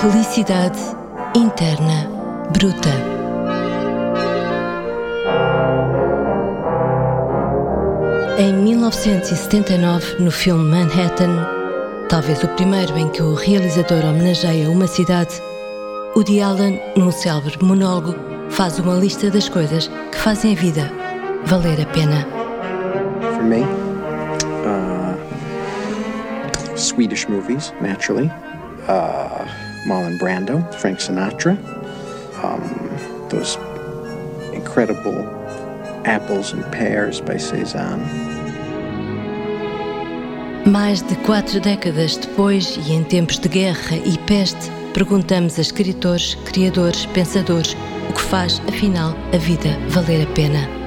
Felicidade interna bruta. Em 1979, no filme Manhattan, talvez o primeiro em que o realizador homenageia uma cidade, Woody Allen, num célebre monólogo, faz uma lista das coisas que fazem a vida valer a pena. For me, uh, Swedish movies, naturally. Uh, Marlon Brando, Frank Sinatra, um, those incredible apples and pears by Cezanne. Mais de quatro décadas depois, e em tempos de guerra e peste, perguntamos a escritores, criadores, pensadores o que faz, afinal, a vida valer a pena.